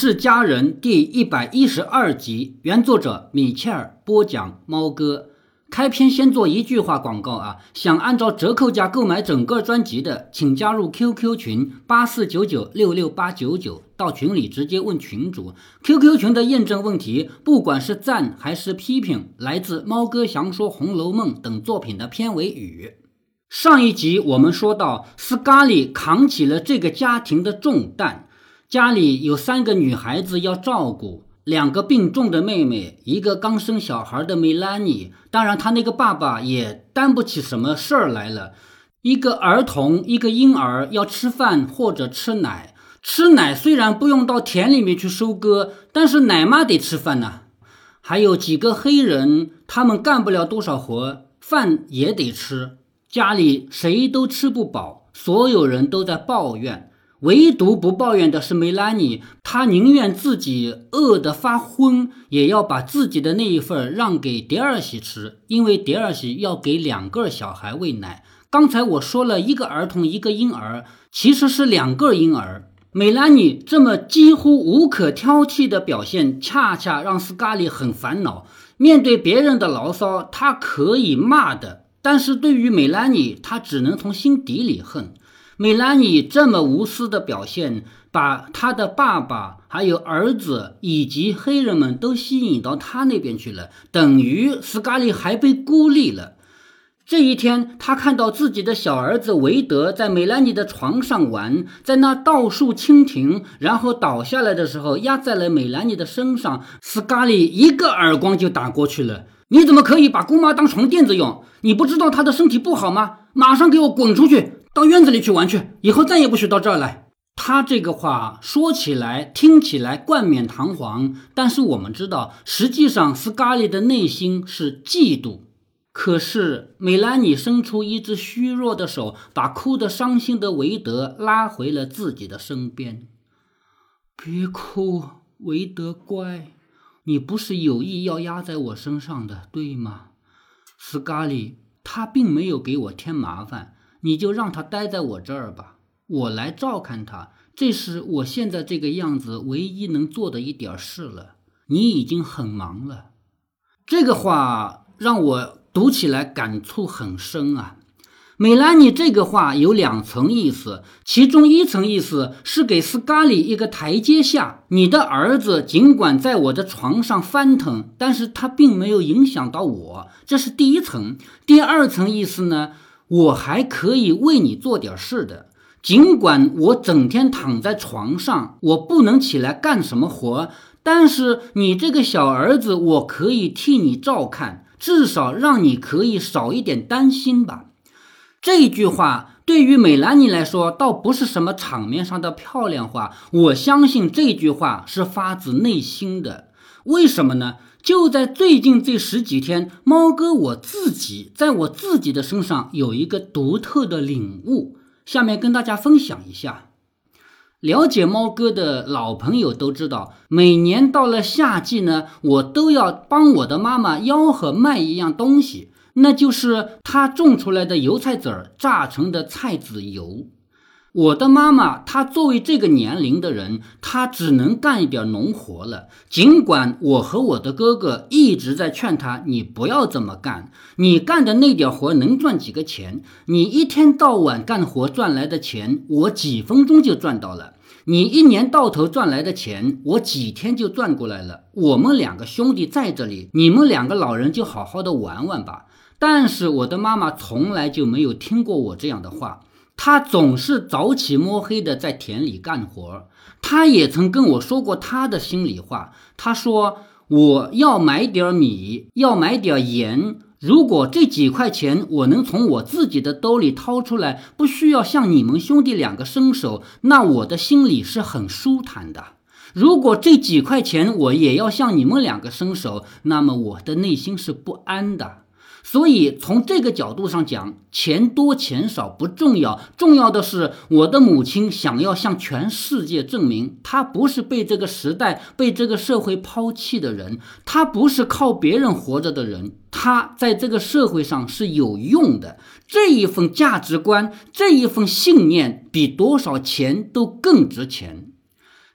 是家人》第一百一十二集，原作者米切尔播讲，猫哥。开篇先做一句话广告啊！想按照折扣价购买整个专辑的，请加入 QQ 群八四九九六六八九九，到群里直接问群主。QQ 群的验证问题，不管是赞还是批评，来自《猫哥详说红楼梦》等作品的片尾语。上一集我们说到，斯卡里扛起了这个家庭的重担。家里有三个女孩子要照顾，两个病重的妹妹，一个刚生小孩的梅兰妮。当然，她那个爸爸也担不起什么事儿来了。一个儿童，一个婴儿要吃饭或者吃奶。吃奶虽然不用到田里面去收割，但是奶妈得吃饭呐。还有几个黑人，他们干不了多少活，饭也得吃。家里谁都吃不饱，所有人都在抱怨。唯独不抱怨的是梅兰妮，她宁愿自己饿得发昏，也要把自己的那一份让给迪尔西吃，因为迪尔西要给两个小孩喂奶。刚才我说了一个儿童，一个婴儿，其实是两个婴儿。梅兰妮这么几乎无可挑剔的表现，恰恰让斯嘉丽很烦恼。面对别人的牢骚，他可以骂的，但是对于梅兰妮，他只能从心底里恨。美兰妮这么无私的表现，把他的爸爸、还有儿子以及黑人们都吸引到他那边去了，等于斯卡利还被孤立了。这一天，他看到自己的小儿子韦德在梅兰妮的床上玩，在那倒数蜻蜓，然后倒下来的时候压在了梅兰妮的身上，斯卡利一个耳光就打过去了。你怎么可以把姑妈当床垫子用？你不知道她的身体不好吗？马上给我滚出去！到院子里去玩去，以后再也不许到这儿来。他这个话说起来、听起来冠冕堂皇，但是我们知道，实际上斯卡利的内心是嫉妒。可是梅兰妮伸出一只虚弱的手，把哭得伤心的韦德拉回了自己的身边。别哭，韦德乖，你不是有意要压在我身上的，对吗？斯卡利，他并没有给我添麻烦。你就让他待在我这儿吧，我来照看他。这是我现在这个样子唯一能做的一点事了。你已经很忙了。这个话让我读起来感触很深啊。美兰妮这个话有两层意思，其中一层意思是给斯卡里一个台阶下。你的儿子尽管在我的床上翻腾，但是他并没有影响到我，这是第一层。第二层意思呢？我还可以为你做点事的，尽管我整天躺在床上，我不能起来干什么活，但是你这个小儿子，我可以替你照看，至少让你可以少一点担心吧。这句话对于美兰妮来说，倒不是什么场面上的漂亮话，我相信这句话是发自内心的。为什么呢？就在最近这十几天，猫哥我自己在我自己的身上有一个独特的领悟，下面跟大家分享一下。了解猫哥的老朋友都知道，每年到了夏季呢，我都要帮我的妈妈吆喝卖一样东西，那就是她种出来的油菜籽儿榨成的菜籽油。我的妈妈，她作为这个年龄的人，她只能干一点农活了。尽管我和我的哥哥一直在劝她，你不要这么干。你干的那点活能赚几个钱？你一天到晚干活赚来的钱，我几分钟就赚到了。你一年到头赚来的钱，我几天就赚过来了。我们两个兄弟在这里，你们两个老人就好好的玩玩吧。但是我的妈妈从来就没有听过我这样的话。他总是早起摸黑的在田里干活。他也曾跟我说过他的心里话。他说：“我要买点米，要买点盐。如果这几块钱我能从我自己的兜里掏出来，不需要向你们兄弟两个伸手，那我的心里是很舒坦的。如果这几块钱我也要向你们两个伸手，那么我的内心是不安的。”所以从这个角度上讲，钱多钱少不重要，重要的是我的母亲想要向全世界证明，她不是被这个时代、被这个社会抛弃的人，她不是靠别人活着的人，她在这个社会上是有用的。这一份价值观，这一份信念，比多少钱都更值钱。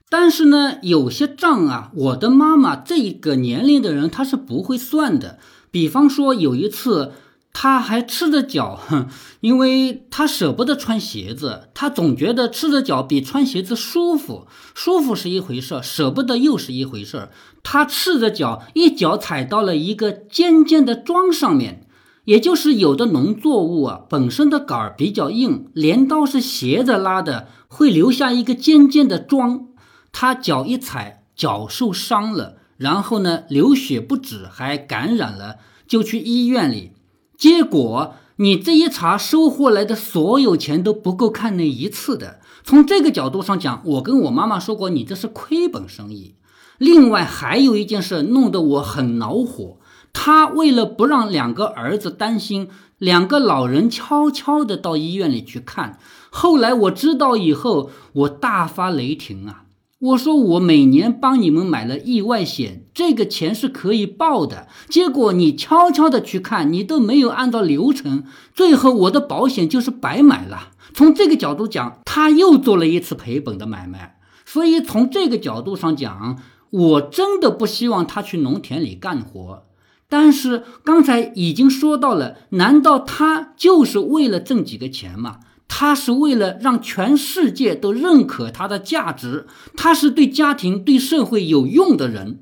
但是呢，有些账啊，我的妈妈这个年龄的人她是不会算的。比方说有一次，他还赤着脚，因为他舍不得穿鞋子，他总觉得赤着脚比穿鞋子舒服。舒服是一回事，舍不得又是一回事。他赤着脚，一脚踩到了一个尖尖的桩上面，也就是有的农作物啊，本身的杆儿比较硬，镰刀是斜着拉的，会留下一个尖尖的桩。他脚一踩，脚受伤了，然后呢，流血不止，还感染了，就去医院里。结果你这一查，收获来的所有钱都不够看那一次的。从这个角度上讲，我跟我妈妈说过，你这是亏本生意。另外还有一件事弄得我很恼火，他为了不让两个儿子担心，两个老人悄悄的到医院里去看。后来我知道以后，我大发雷霆啊！我说我每年帮你们买了意外险，这个钱是可以报的。结果你悄悄的去看，你都没有按照流程，最后我的保险就是白买了。从这个角度讲，他又做了一次赔本的买卖。所以从这个角度上讲，我真的不希望他去农田里干活。但是刚才已经说到了，难道他就是为了挣几个钱吗？他是为了让全世界都认可他的价值，他是对家庭、对社会有用的人。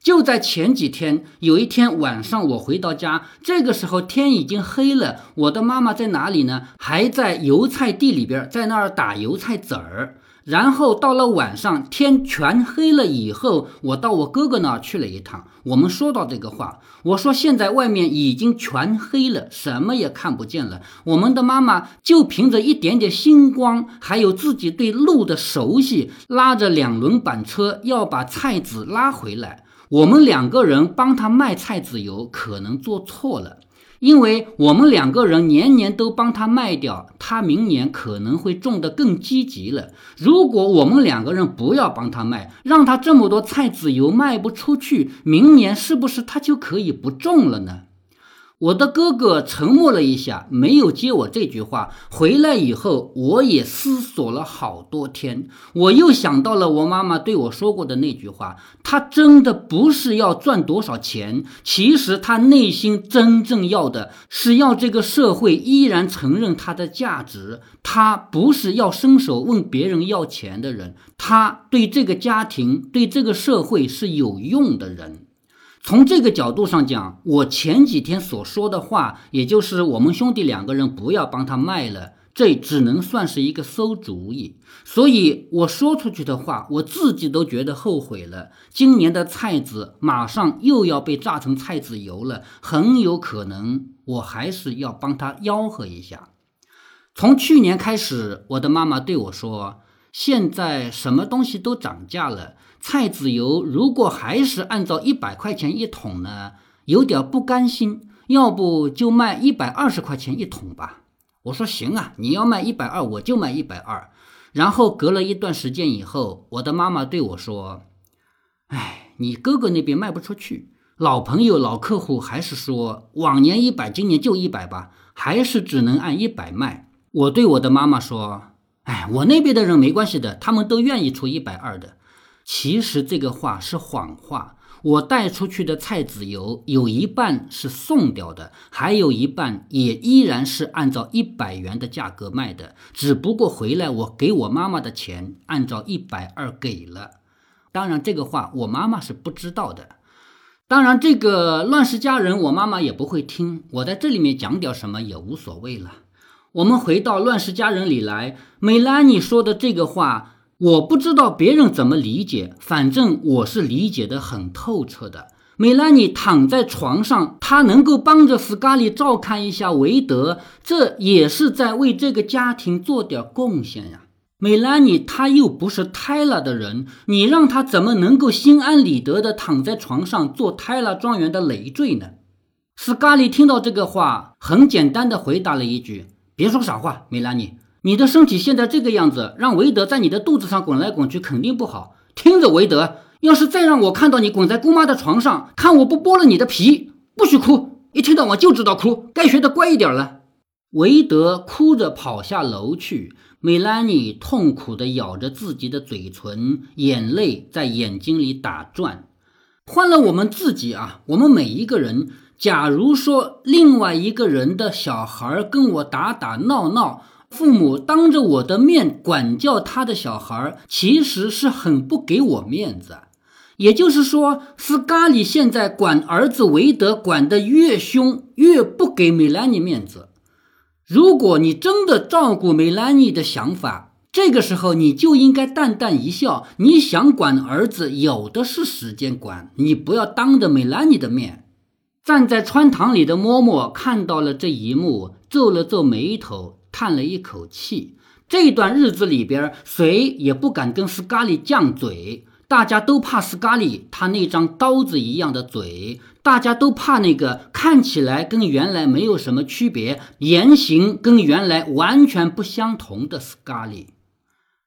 就在前几天，有一天晚上，我回到家，这个时候天已经黑了。我的妈妈在哪里呢？还在油菜地里边，在那儿打油菜籽儿。然后到了晚上，天全黑了以后，我到我哥哥那去了一趟。我们说到这个话，我说现在外面已经全黑了，什么也看不见了。我们的妈妈就凭着一点点星光，还有自己对路的熟悉，拉着两轮板车要把菜籽拉回来。我们两个人帮他卖菜籽油，可能做错了。因为我们两个人年年都帮他卖掉，他明年可能会种得更积极了。如果我们两个人不要帮他卖，让他这么多菜籽油卖不出去，明年是不是他就可以不种了呢？我的哥哥沉默了一下，没有接我这句话。回来以后，我也思索了好多天。我又想到了我妈妈对我说过的那句话：她真的不是要赚多少钱，其实她内心真正要的是要这个社会依然承认她的价值。她不是要伸手问别人要钱的人，她对这个家庭、对这个社会是有用的人。从这个角度上讲，我前几天所说的话，也就是我们兄弟两个人不要帮他卖了，这只能算是一个馊主意。所以我说出去的话，我自己都觉得后悔了。今年的菜籽马上又要被榨成菜籽油了，很有可能我还是要帮他吆喝一下。从去年开始，我的妈妈对我说：“现在什么东西都涨价了。”菜籽油如果还是按照一百块钱一桶呢，有点不甘心，要不就卖一百二十块钱一桶吧。我说行啊，你要卖一百二，我就卖一百二。然后隔了一段时间以后，我的妈妈对我说：“哎，你哥哥那边卖不出去，老朋友、老客户还是说往年一百，今年就一百吧，还是只能按一百卖。”我对我的妈妈说：“哎，我那边的人没关系的，他们都愿意出一百二的。”其实这个话是谎话。我带出去的菜籽油有一半是送掉的，还有一半也依然是按照一百元的价格卖的。只不过回来我给我妈妈的钱按照一百二给了。当然这个话我妈妈是不知道的。当然这个乱世佳人我妈妈也不会听。我在这里面讲点什么也无所谓了。我们回到乱世佳人里来，美兰妮说的这个话。我不知道别人怎么理解，反正我是理解的很透彻的。梅兰妮躺在床上，她能够帮着斯卡利照看一下韦德，这也是在为这个家庭做点贡献呀。梅兰妮她又不是泰拉的人，你让她怎么能够心安理得的躺在床上做泰拉庄园的累赘呢？斯卡利听到这个话，很简单的回答了一句：“别说傻话，梅兰妮。”你的身体现在这个样子，让韦德在你的肚子上滚来滚去肯定不好。听着，韦德，要是再让我看到你滚在姑妈的床上，看我不剥了你的皮！不许哭，一天到晚就知道哭，该学的乖一点了。韦德哭着跑下楼去，梅兰妮痛苦地咬着自己的嘴唇，眼泪在眼睛里打转。换了我们自己啊，我们每一个人，假如说另外一个人的小孩跟我打打闹闹，父母当着我的面管教他的小孩，其实是很不给我面子。也就是说，斯咖喱现在管儿子韦德管得越凶，越不给梅兰妮面子。如果你真的照顾梅兰妮的想法，这个时候你就应该淡淡一笑。你想管儿子，有的是时间管，你不要当着梅兰妮的面。站在穿堂里的嬷嬷看到了这一幕，皱了皱眉头，叹了一口气。这段日子里边，谁也不敢跟斯卡利犟嘴。大家都怕斯卡利，他那张刀子一样的嘴；大家都怕那个看起来跟原来没有什么区别、言行跟原来完全不相同的斯卡利。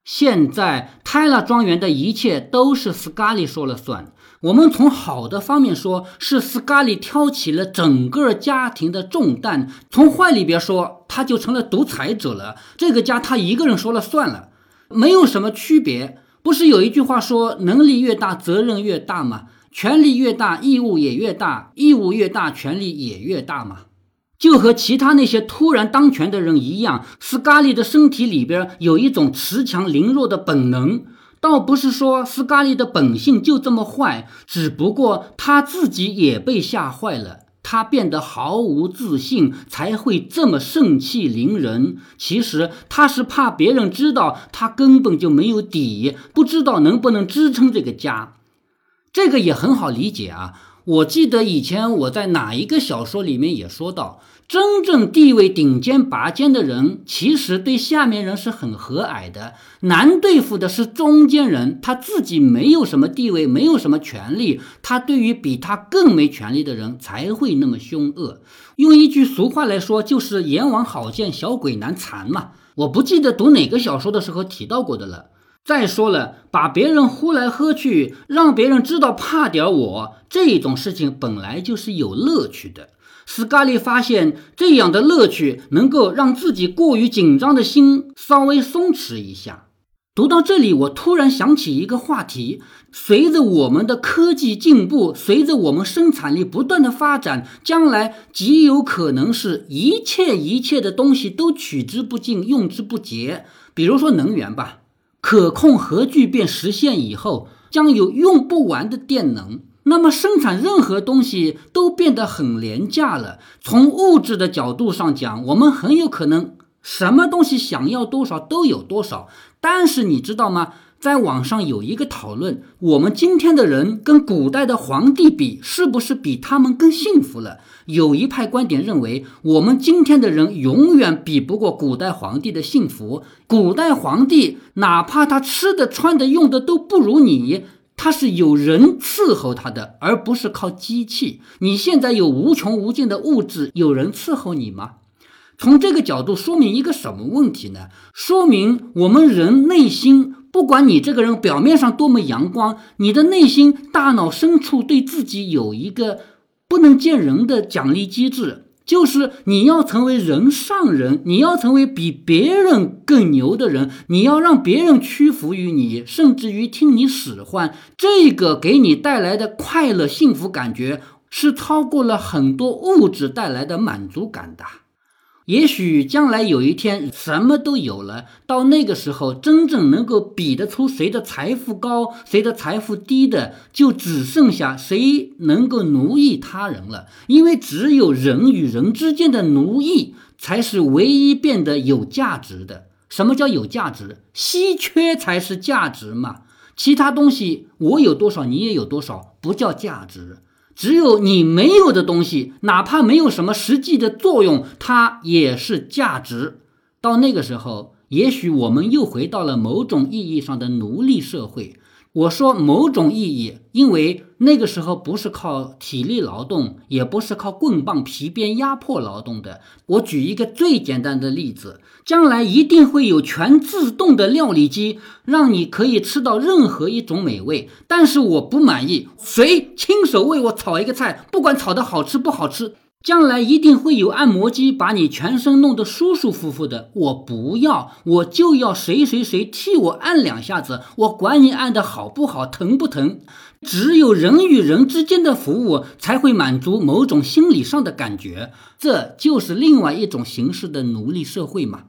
现在泰拉庄园的一切都是斯卡利说了算。我们从好的方面说，是斯卡利挑起了整个家庭的重担；从坏里边说，他就成了独裁者了。这个家他一个人说了算了，没有什么区别。不是有一句话说，能力越大，责任越大吗？权力越大，义务也越大；义务越大，权力也越大吗？就和其他那些突然当权的人一样，斯卡利的身体里边有一种恃强凌弱的本能。倒不是说斯咖利的本性就这么坏，只不过他自己也被吓坏了。他变得毫无自信，才会这么盛气凌人。其实他是怕别人知道他根本就没有底，不知道能不能支撑这个家。这个也很好理解啊。我记得以前我在哪一个小说里面也说到。真正地位顶尖拔尖的人，其实对下面人是很和蔼的。难对付的是中间人，他自己没有什么地位，没有什么权利，他对于比他更没权利的人才会那么凶恶。用一句俗话来说，就是阎王好见，小鬼难缠嘛。我不记得读哪个小说的时候提到过的了。再说了，把别人呼来喝去，让别人知道怕点我，这种事情本来就是有乐趣的。斯咖利发现这样的乐趣能够让自己过于紧张的心稍微松弛一下。读到这里，我突然想起一个话题：随着我们的科技进步，随着我们生产力不断的发展，将来极有可能是一切一切的东西都取之不尽、用之不竭。比如说能源吧，可控核聚变实现以后，将有用不完的电能。那么生产任何东西都变得很廉价了。从物质的角度上讲，我们很有可能什么东西想要多少都有多少。但是你知道吗？在网上有一个讨论：我们今天的人跟古代的皇帝比，是不是比他们更幸福了？有一派观点认为，我们今天的人永远比不过古代皇帝的幸福。古代皇帝哪怕他吃的、穿的、用的都不如你。他是有人伺候他的，而不是靠机器。你现在有无穷无尽的物质，有人伺候你吗？从这个角度说明一个什么问题呢？说明我们人内心，不管你这个人表面上多么阳光，你的内心大脑深处对自己有一个不能见人的奖励机制。就是你要成为人上人，你要成为比别人更牛的人，你要让别人屈服于你，甚至于听你使唤。这个给你带来的快乐、幸福感觉，是超过了很多物质带来的满足感的。也许将来有一天什么都有了，到那个时候，真正能够比得出谁的财富高，谁的财富低的，就只剩下谁能够奴役他人了。因为只有人与人之间的奴役，才是唯一变得有价值的。什么叫有价值？稀缺才是价值嘛。其他东西我有多少，你也有多少，不叫价值。只有你没有的东西，哪怕没有什么实际的作用，它也是价值。到那个时候，也许我们又回到了某种意义上的奴隶社会。我说某种意义，因为那个时候不是靠体力劳动，也不是靠棍棒皮鞭压迫劳动的。我举一个最简单的例子：将来一定会有全自动的料理机，让你可以吃到任何一种美味。但是我不满意，谁亲手为我炒一个菜，不管炒的好吃不好吃，将来一定会有按摩机把你全身弄得舒舒服服的。我不要，我就要谁谁谁替我按两下子，我管你按的好不好，疼不疼。只有人与人之间的服务才会满足某种心理上的感觉，这就是另外一种形式的奴隶社会嘛。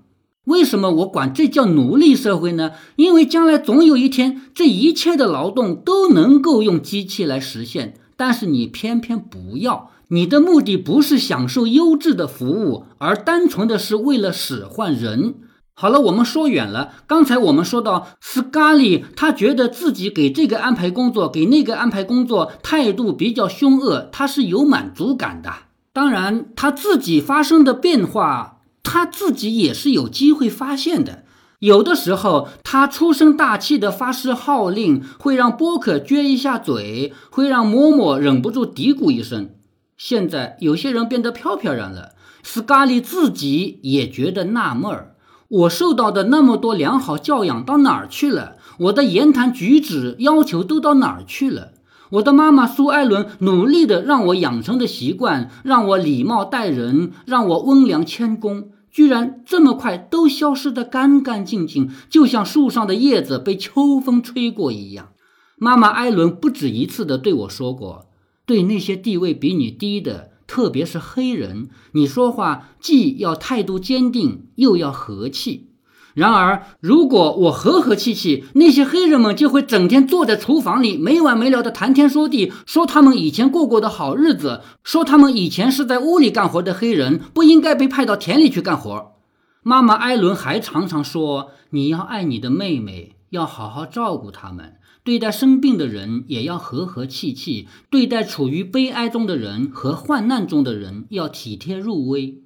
为什么我管这叫奴隶社会呢？因为将来总有一天，这一切的劳动都能够用机器来实现，但是你偏偏不要。你的目的不是享受优质的服务，而单纯的是为了使唤人。好了，我们说远了。刚才我们说到斯卡利，他觉得自己给这个安排工作，给那个安排工作，态度比较凶恶，他是有满足感的。当然，他自己发生的变化，他自己也是有机会发现的。有的时候，他粗声大气的发誓号令，会让波克撅一下嘴，会让嬷嬷忍不住嘀咕一声。现在有些人变得飘飘然了，斯卡利自己也觉得纳闷儿：我受到的那么多良好教养到哪儿去了？我的言谈举止要求都到哪儿去了？我的妈妈苏艾伦努力的让我养成的习惯，让我礼貌待人，让我温良谦恭，居然这么快都消失得干干净净，就像树上的叶子被秋风吹过一样。妈妈艾伦不止一次的对我说过。对那些地位比你低的，特别是黑人，你说话既要态度坚定，又要和气。然而，如果我和和气气，那些黑人们就会整天坐在厨房里，没完没了的谈天说地，说他们以前过过的好日子，说他们以前是在屋里干活的黑人，不应该被派到田里去干活。妈妈艾伦还常常说：“你要爱你的妹妹，要好好照顾他们。”对待生病的人也要和和气气，对待处于悲哀中的人和患难中的人要体贴入微。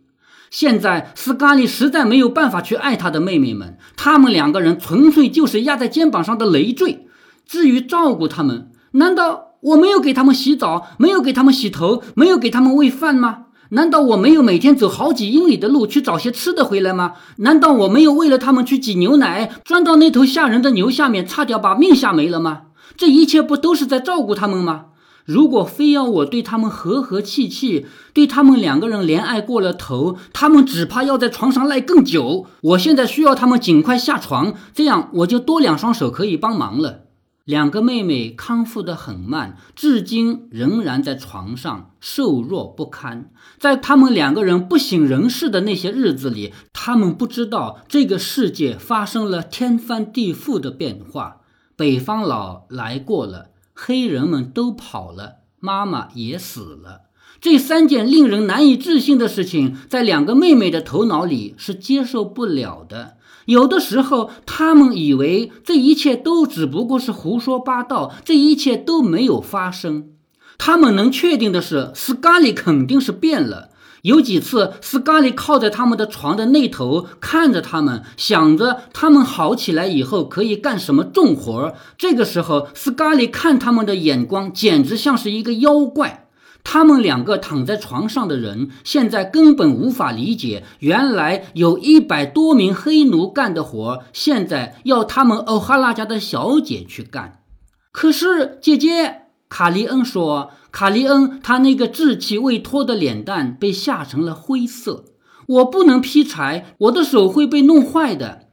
现在斯卡利实在没有办法去爱他的妹妹们，他们两个人纯粹就是压在肩膀上的累赘。至于照顾他们，难道我没有给他们洗澡，没有给他们洗头，没有给他们喂饭吗？难道我没有每天走好几英里的路去找些吃的回来吗？难道我没有为了他们去挤牛奶，钻到那头吓人的牛下面，差点把命吓没了吗？这一切不都是在照顾他们吗？如果非要我对他们和和气气，对他们两个人怜爱过了头，他们只怕要在床上赖更久。我现在需要他们尽快下床，这样我就多两双手可以帮忙了。两个妹妹康复得很慢，至今仍然在床上瘦弱不堪。在他们两个人不省人事的那些日子里，他们不知道这个世界发生了天翻地覆的变化。北方佬来过了，黑人们都跑了，妈妈也死了。这三件令人难以置信的事情，在两个妹妹的头脑里是接受不了的。有的时候，他们以为这一切都只不过是胡说八道，这一切都没有发生。他们能确定的是，斯卡利肯定是变了。有几次，斯卡利靠在他们的床的那头，看着他们，想着他们好起来以后可以干什么重活。这个时候，斯卡利看他们的眼光简直像是一个妖怪。他们两个躺在床上的人，现在根本无法理解，原来有一百多名黑奴干的活，现在要他们欧哈拉家的小姐去干。可是姐姐，卡利恩说，卡利恩他那个稚气未脱的脸蛋被吓成了灰色。我不能劈柴，我的手会被弄坏的。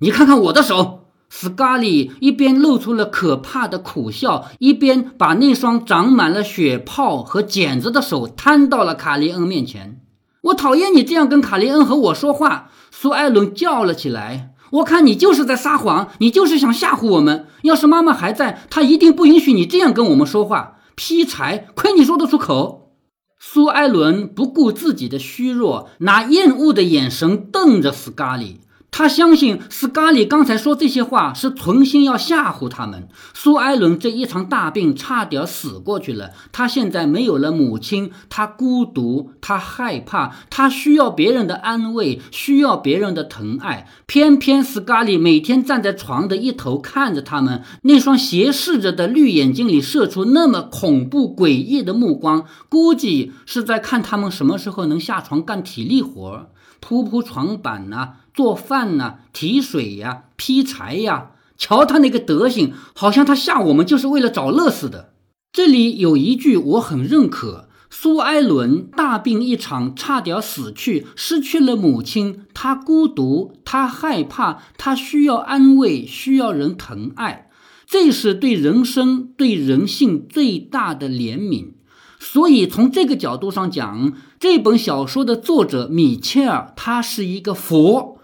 你看看我的手。斯卡利一边露出了可怕的苦笑，一边把那双长满了血泡和茧子的手摊到了卡利恩面前。我讨厌你这样跟卡利恩和我说话，苏艾伦叫了起来。我看你就是在撒谎，你就是想吓唬我们。要是妈妈还在，她一定不允许你这样跟我们说话。劈柴，亏你说得出口。苏艾伦不顾自己的虚弱，拿厌恶的眼神瞪着斯卡里。他相信斯卡利刚才说这些话是存心要吓唬他们。苏艾伦这一场大病差点死过去了，他现在没有了母亲，他孤独，他害怕，他需要别人的安慰，需要别人的疼爱。偏偏斯卡利每天站在床的一头看着他们，那双斜视着的绿眼睛里射出那么恐怖诡异的目光，估计是在看他们什么时候能下床干体力活，铺铺床板呢。做饭呢，提水呀，劈柴呀，瞧他那个德行，好像他吓我们就是为了找乐似的。这里有一句我很认可，苏埃伦大病一场，差点死去，失去了母亲，他孤独，他害怕，他需要安慰，需要人疼爱，这是对人生、对人性最大的怜悯。所以，从这个角度上讲，这本小说的作者米切尔，他是一个佛。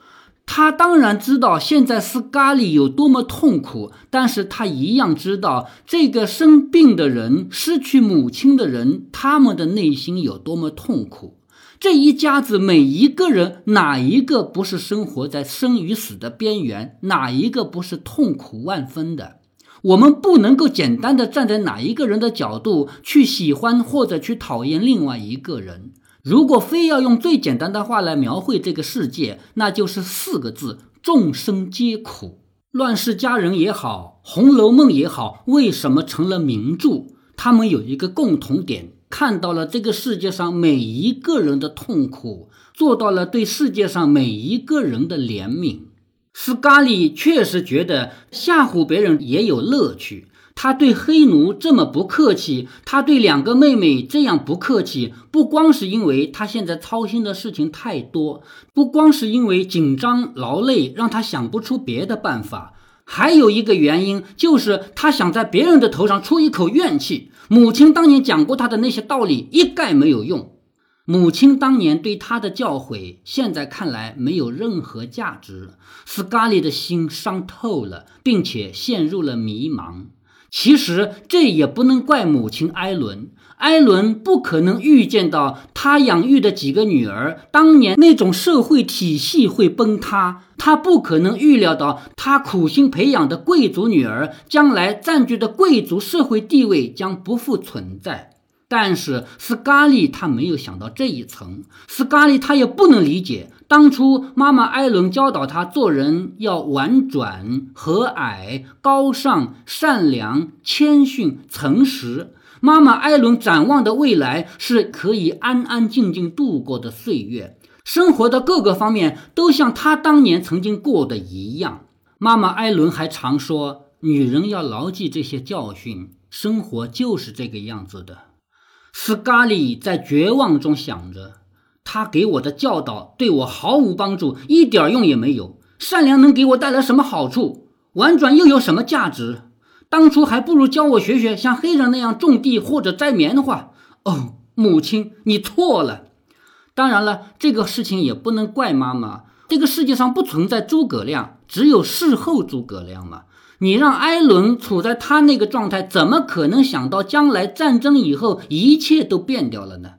他当然知道现在斯咖利有多么痛苦，但是他一样知道这个生病的人、失去母亲的人，他们的内心有多么痛苦。这一家子每一个人，哪一个不是生活在生与死的边缘？哪一个不是痛苦万分的？我们不能够简单的站在哪一个人的角度去喜欢或者去讨厌另外一个人。如果非要用最简单的话来描绘这个世界，那就是四个字：众生皆苦。《乱世佳人》也好，《红楼梦》也好，为什么成了名著？他们有一个共同点，看到了这个世界上每一个人的痛苦，做到了对世界上每一个人的怜悯。斯咖利确实觉得吓唬别人也有乐趣。他对黑奴这么不客气，他对两个妹妹这样不客气，不光是因为他现在操心的事情太多，不光是因为紧张劳累让他想不出别的办法，还有一个原因就是他想在别人的头上出一口怨气。母亲当年讲过他的那些道理一概没有用，母亲当年对他的教诲现在看来没有任何价值。斯咖利的心伤透了，并且陷入了迷茫。其实这也不能怪母亲艾伦，艾伦不可能预见到他养育的几个女儿当年那种社会体系会崩塌，他不可能预料到他苦心培养的贵族女儿将来占据的贵族社会地位将不复存在。但是斯嘉丽他没有想到这一层，斯嘉丽他也不能理解。当初妈妈艾伦教导他做人要婉转、和蔼、高尚、善良、谦逊、诚实。妈妈艾伦展望的未来是可以安安静静度过的岁月，生活的各个方面都像他当年曾经过的一样。妈妈艾伦还常说：“女人要牢记这些教训，生活就是这个样子的。”斯嘉丽在绝望中想着。他给我的教导对我毫无帮助，一点用也没有。善良能给我带来什么好处？婉转又有什么价值？当初还不如教我学学像黑人那样种地或者摘棉花。哦，母亲，你错了。当然了，这个事情也不能怪妈妈。这个世界上不存在诸葛亮，只有事后诸葛亮嘛。你让艾伦处在他那个状态，怎么可能想到将来战争以后一切都变掉了呢？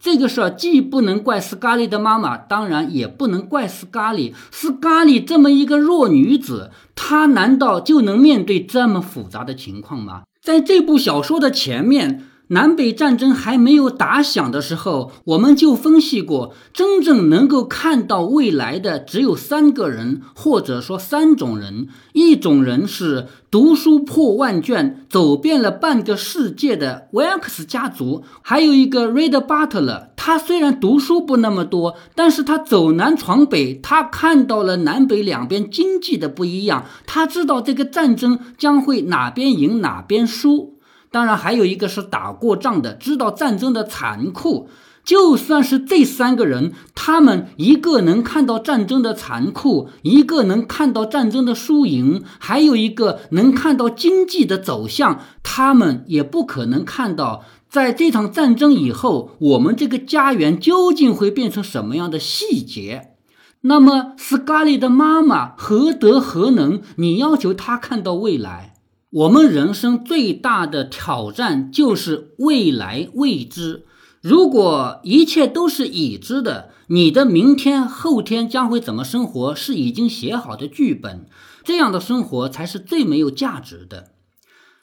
这个事儿既不能怪斯嘉丽的妈妈，当然也不能怪斯嘉丽。斯嘉丽这么一个弱女子，她难道就能面对这么复杂的情况吗？在这部小说的前面。南北战争还没有打响的时候，我们就分析过，真正能够看到未来的只有三个人，或者说三种人。一种人是读书破万卷、走遍了半个世界的维尔克斯家族，还有一个 Red Butler。他虽然读书不那么多，但是他走南闯北，他看到了南北两边经济的不一样，他知道这个战争将会哪边赢哪边输。当然，还有一个是打过仗的，知道战争的残酷。就算是这三个人，他们一个能看到战争的残酷，一个能看到战争的输赢，还有一个能看到经济的走向，他们也不可能看到在这场战争以后，我们这个家园究竟会变成什么样的细节。那么，斯卡利的妈妈何德何能？你要求她看到未来？我们人生最大的挑战就是未来未知。如果一切都是已知的，你的明天、后天将会怎么生活是已经写好的剧本，这样的生活才是最没有价值的。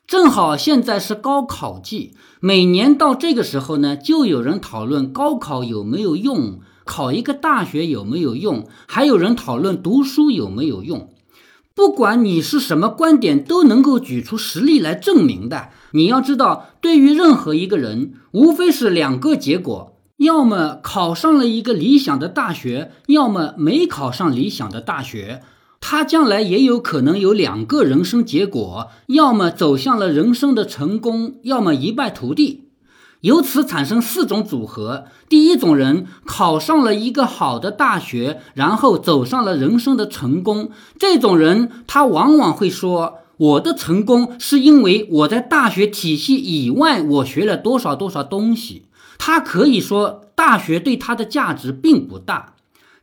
正好现在是高考季，每年到这个时候呢，就有人讨论高考有没有用，考一个大学有没有用，还有人讨论读书有没有用。不管你是什么观点，都能够举出实例来证明的。你要知道，对于任何一个人，无非是两个结果：要么考上了一个理想的大学，要么没考上理想的大学。他将来也有可能有两个人生结果：要么走向了人生的成功，要么一败涂地。由此产生四种组合。第一种人考上了一个好的大学，然后走上了人生的成功。这种人他往往会说：“我的成功是因为我在大学体系以外，我学了多少多少东西。”他可以说大学对他的价值并不大。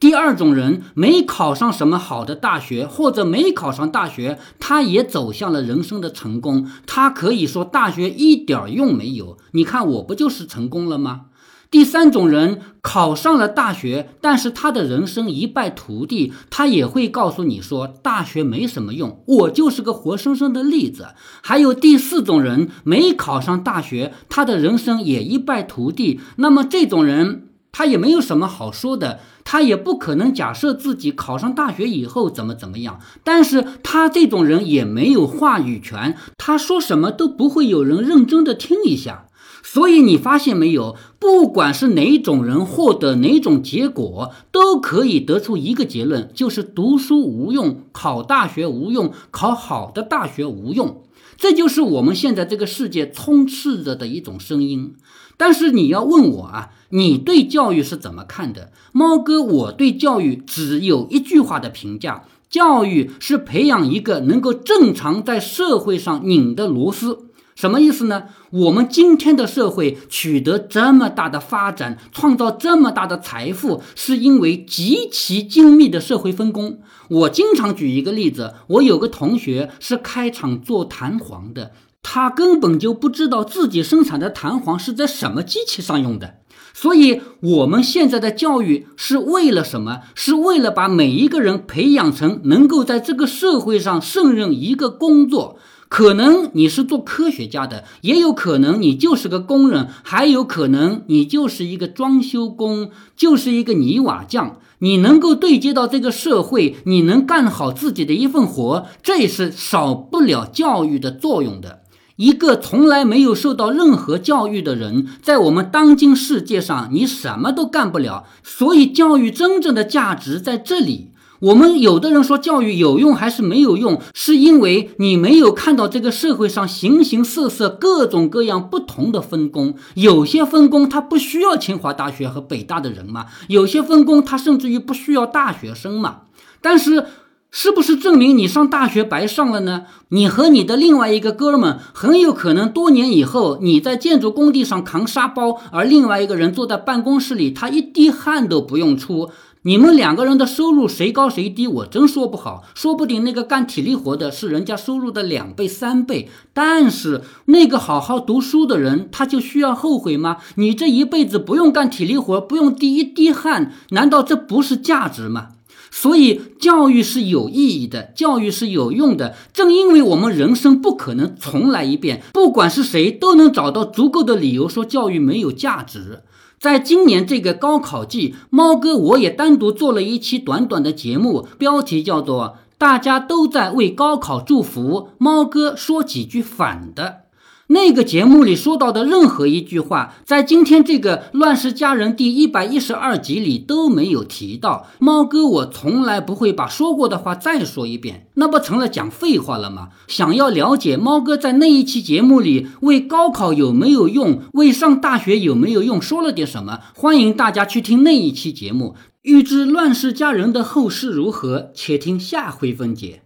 第二种人没考上什么好的大学，或者没考上大学，他也走向了人生的成功。他可以说大学一点用没有。你看我不就是成功了吗？第三种人考上了大学，但是他的人生一败涂地，他也会告诉你说大学没什么用。我就是个活生生的例子。还有第四种人没考上大学，他的人生也一败涂地。那么这种人。他也没有什么好说的，他也不可能假设自己考上大学以后怎么怎么样。但是他这种人也没有话语权，他说什么都不会有人认真的听一下。所以你发现没有，不管是哪种人获得哪种结果，都可以得出一个结论，就是读书无用，考大学无用，考好的大学无用。这就是我们现在这个世界充斥着的一种声音。但是你要问我啊，你对教育是怎么看的？猫哥，我对教育只有一句话的评价：教育是培养一个能够正常在社会上拧的螺丝。什么意思呢？我们今天的社会取得这么大的发展，创造这么大的财富，是因为极其精密的社会分工。我经常举一个例子，我有个同学是开厂做弹簧的。他根本就不知道自己生产的弹簧是在什么机器上用的，所以我们现在的教育是为了什么？是为了把每一个人培养成能够在这个社会上胜任一个工作。可能你是做科学家的，也有可能你就是个工人，还有可能你就是一个装修工，就是一个泥瓦匠。你能够对接到这个社会，你能干好自己的一份活，这也是少不了教育的作用的。一个从来没有受到任何教育的人，在我们当今世界上，你什么都干不了。所以，教育真正的价值在这里。我们有的人说教育有用还是没有用，是因为你没有看到这个社会上形形色色、各种各样不同的分工。有些分工它不需要清华大学和北大的人嘛，有些分工它甚至于不需要大学生嘛。但是。是不是证明你上大学白上了呢？你和你的另外一个哥们很有可能多年以后，你在建筑工地上扛沙包，而另外一个人坐在办公室里，他一滴汗都不用出。你们两个人的收入谁高谁低，我真说不好。说不定那个干体力活的是人家收入的两倍三倍。但是那个好好读书的人，他就需要后悔吗？你这一辈子不用干体力活，不用滴一滴汗，难道这不是价值吗？所以，教育是有意义的，教育是有用的。正因为我们人生不可能重来一遍，不管是谁都能找到足够的理由说教育没有价值。在今年这个高考季，猫哥我也单独做了一期短短的节目，标题叫做《大家都在为高考祝福》，猫哥说几句反的。那个节目里说到的任何一句话，在今天这个《乱世佳人》第一百一十二集里都没有提到。猫哥，我从来不会把说过的话再说一遍，那不成了讲废话了吗？想要了解猫哥在那一期节目里为高考有没有用，为上大学有没有用，说了点什么？欢迎大家去听那一期节目。欲知《乱世佳人》的后事如何，且听下回分解。